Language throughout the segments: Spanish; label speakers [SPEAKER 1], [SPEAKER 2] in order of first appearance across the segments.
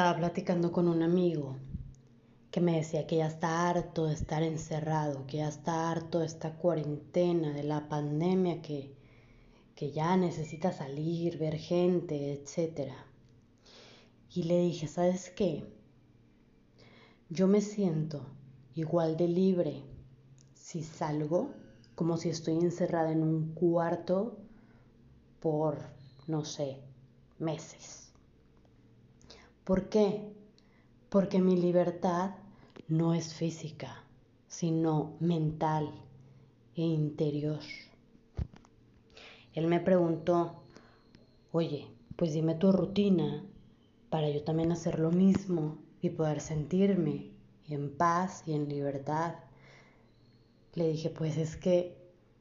[SPEAKER 1] Estaba platicando con un amigo que me decía que ya está harto de estar encerrado, que ya está harto de esta cuarentena, de la pandemia, que, que ya necesita salir, ver gente, etc. Y le dije, ¿sabes qué? Yo me siento igual de libre si salgo como si estoy encerrada en un cuarto por, no sé, meses. ¿Por qué? Porque mi libertad no es física, sino mental e interior. Él me preguntó, oye, pues dime tu rutina para yo también hacer lo mismo y poder sentirme en paz y en libertad. Le dije, pues es que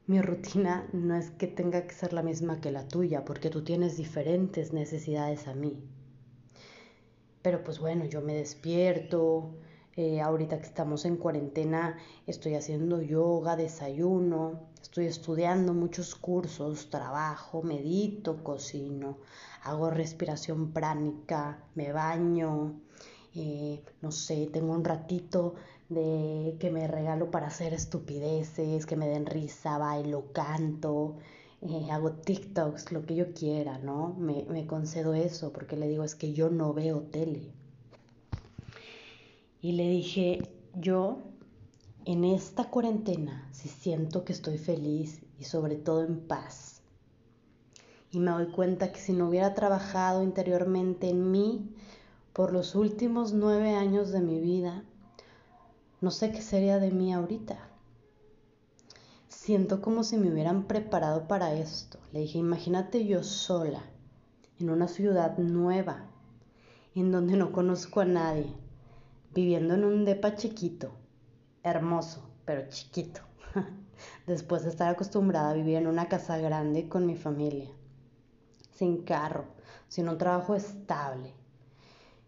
[SPEAKER 1] mi rutina no es que tenga que ser la misma que la tuya, porque tú tienes diferentes necesidades a mí. Pero pues bueno, yo me despierto, eh, ahorita que estamos en cuarentena estoy haciendo yoga, desayuno, estoy estudiando muchos cursos, trabajo, medito, cocino, hago respiración pránica, me baño, eh, no sé, tengo un ratito de que me regalo para hacer estupideces, que me den risa, bailo, canto, eh, hago TikToks, lo que yo quiera, ¿no? Me, me concedo eso porque le digo es que yo no veo tele. Y le dije, yo en esta cuarentena sí siento que estoy feliz y sobre todo en paz. Y me doy cuenta que si no hubiera trabajado interiormente en mí por los últimos nueve años de mi vida, no sé qué sería de mí ahorita. Siento como si me hubieran preparado para esto. Le dije, imagínate yo sola, en una ciudad nueva, en donde no conozco a nadie, viviendo en un depa chiquito, hermoso, pero chiquito, después de estar acostumbrada a vivir en una casa grande con mi familia, sin carro, sin un trabajo estable,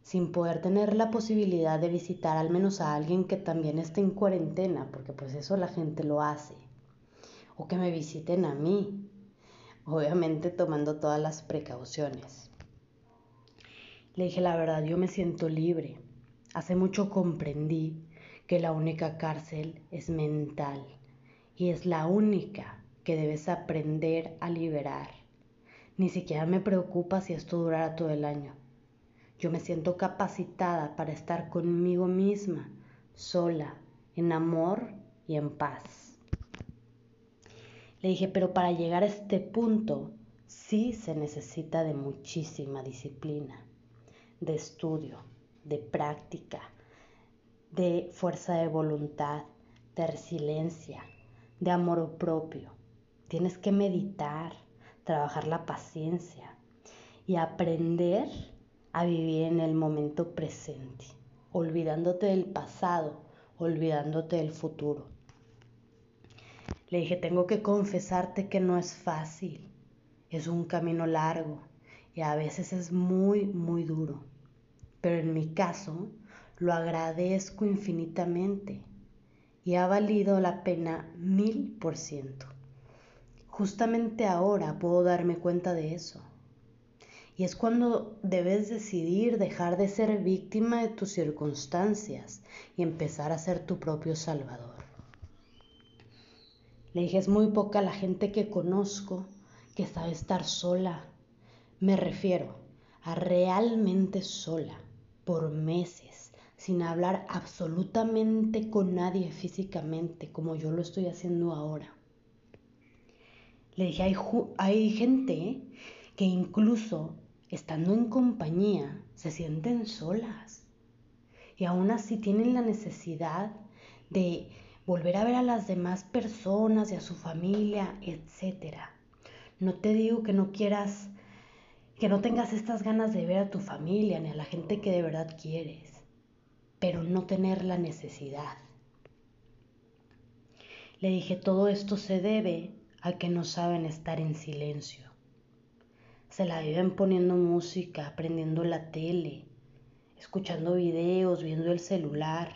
[SPEAKER 1] sin poder tener la posibilidad de visitar al menos a alguien que también esté en cuarentena, porque pues eso la gente lo hace, o que me visiten a mí, obviamente tomando todas las precauciones. Le dije la verdad, yo me siento libre. Hace mucho comprendí que la única cárcel es mental y es la única que debes aprender a liberar. Ni siquiera me preocupa si esto durará todo el año. Yo me siento capacitada para estar conmigo misma, sola, en amor y en paz. Le dije, pero para llegar a este punto sí se necesita de muchísima disciplina, de estudio, de práctica, de fuerza de voluntad, de resiliencia, de amor propio. Tienes que meditar, trabajar la paciencia y aprender a vivir en el momento presente, olvidándote del pasado, olvidándote del futuro. Le dije, tengo que confesarte que no es fácil, es un camino largo y a veces es muy, muy duro. Pero en mi caso, lo agradezco infinitamente y ha valido la pena mil por ciento. Justamente ahora puedo darme cuenta de eso. Y es cuando debes decidir dejar de ser víctima de tus circunstancias y empezar a ser tu propio salvador. Le dije, es muy poca la gente que conozco que sabe estar sola. Me refiero a realmente sola, por meses, sin hablar absolutamente con nadie físicamente, como yo lo estoy haciendo ahora. Le dije, hay, hay gente que incluso estando en compañía, se sienten solas y aún así tienen la necesidad de volver a ver a las demás personas y a su familia, etc. No te digo que no quieras, que no tengas estas ganas de ver a tu familia ni a la gente que de verdad quieres, pero no tener la necesidad. Le dije, todo esto se debe a que no saben estar en silencio se la viven poniendo música, prendiendo la tele, escuchando videos, viendo el celular.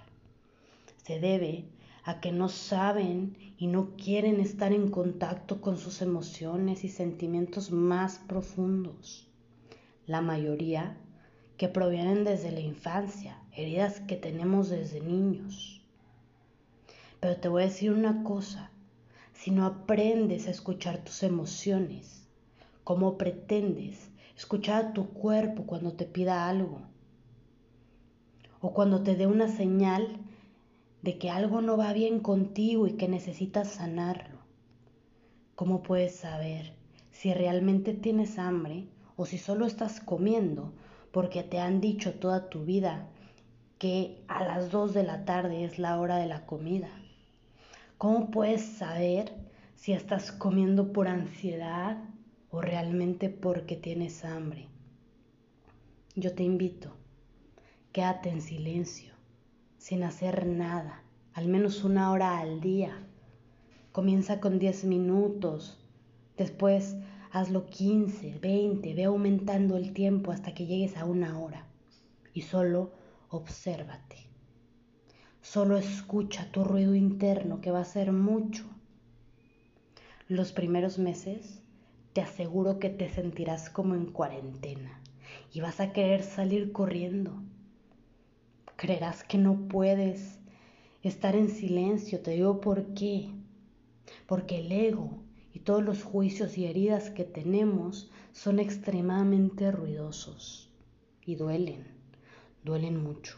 [SPEAKER 1] Se debe a que no saben y no quieren estar en contacto con sus emociones y sentimientos más profundos. La mayoría que provienen desde la infancia, heridas que tenemos desde niños. Pero te voy a decir una cosa, si no aprendes a escuchar tus emociones, ¿cómo pretendes escuchar a tu cuerpo cuando te pida algo? O cuando te dé una señal de que algo no va bien contigo y que necesitas sanarlo. ¿Cómo puedes saber si realmente tienes hambre o si solo estás comiendo porque te han dicho toda tu vida que a las 2 de la tarde es la hora de la comida? ¿Cómo puedes saber si estás comiendo por ansiedad o realmente porque tienes hambre? Yo te invito, quédate en silencio, sin hacer nada, al menos una hora al día. Comienza con 10 minutos, después hazlo 15, 20, ve aumentando el tiempo hasta que llegues a una hora y solo obsérvate. Solo escucha tu ruido interno que va a ser mucho. Los primeros meses te aseguro que te sentirás como en cuarentena y vas a querer salir corriendo. Creerás que no puedes estar en silencio. Te digo por qué. Porque el ego y todos los juicios y heridas que tenemos son extremadamente ruidosos y duelen, duelen mucho.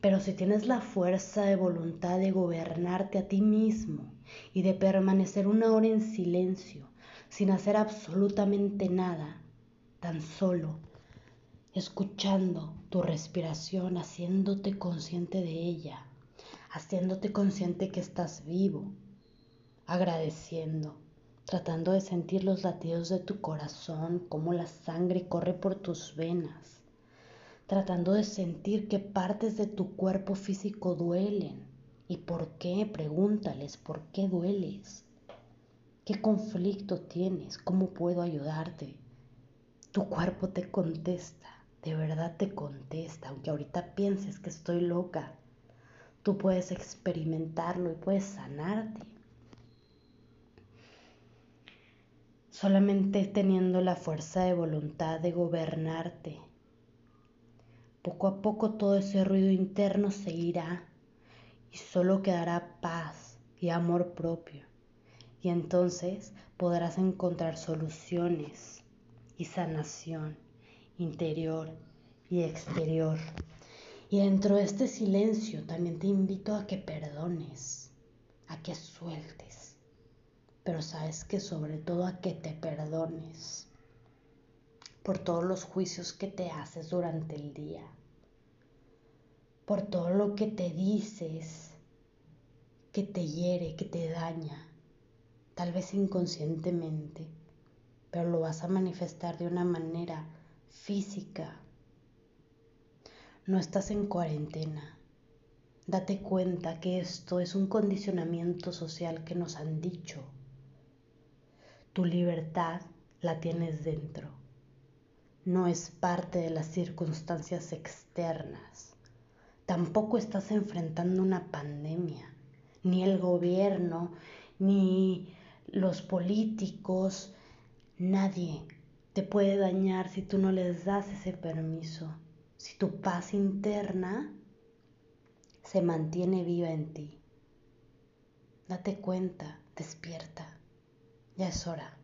[SPEAKER 1] Pero si tienes la fuerza de voluntad de gobernarte a ti mismo y de permanecer una hora en silencio, sin hacer absolutamente nada, tan solo escuchando tu respiración, haciéndote consciente de ella, haciéndote consciente que estás vivo, agradeciendo, tratando de sentir los latidos de tu corazón, cómo la sangre corre por tus venas tratando de sentir qué partes de tu cuerpo físico duelen. Y por qué, pregúntales por qué dueles, qué conflicto tienes, cómo puedo ayudarte. Tu cuerpo te contesta, de verdad te contesta, aunque ahorita pienses que estoy loca. Tú puedes experimentarlo y puedes sanarte. Solamente teniendo la fuerza de voluntad de gobernarte poco a poco todo ese ruido interno se irá y solo quedará paz y amor propio. Y entonces podrás encontrar soluciones y sanación interior y exterior. Y dentro de este silencio también te invito a que perdones, a que sueltes, pero sabes que sobre todo a que te perdones por todos los juicios que te haces durante el día, por todo lo que te dices que te hiere, que te daña, tal vez inconscientemente, pero lo vas a manifestar de una manera física. No estás en cuarentena. Date cuenta que esto es un condicionamiento social que nos han dicho. Tu libertad la tienes dentro no es parte de las circunstancias externas. Tampoco estás enfrentando una pandemia. Ni el gobierno, ni los políticos, nadie te puede dañar si tú no les das ese permiso. Si tu paz interna se mantiene viva en ti. Date cuenta, despierta. Ya es hora.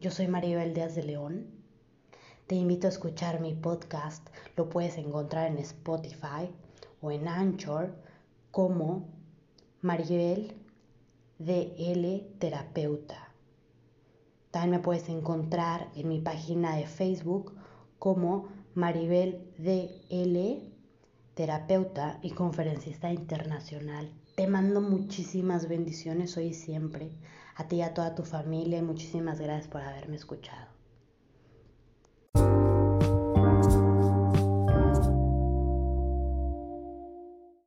[SPEAKER 1] Yo soy Maribel Díaz de León te invito a escuchar mi podcast. Lo puedes encontrar en Spotify o en Anchor como Maribel DL Terapeuta. También me puedes encontrar en mi página de Facebook como Maribel DL Terapeuta y conferencista internacional. Te mando muchísimas bendiciones hoy y siempre. A ti y a toda tu familia muchísimas gracias por haberme escuchado.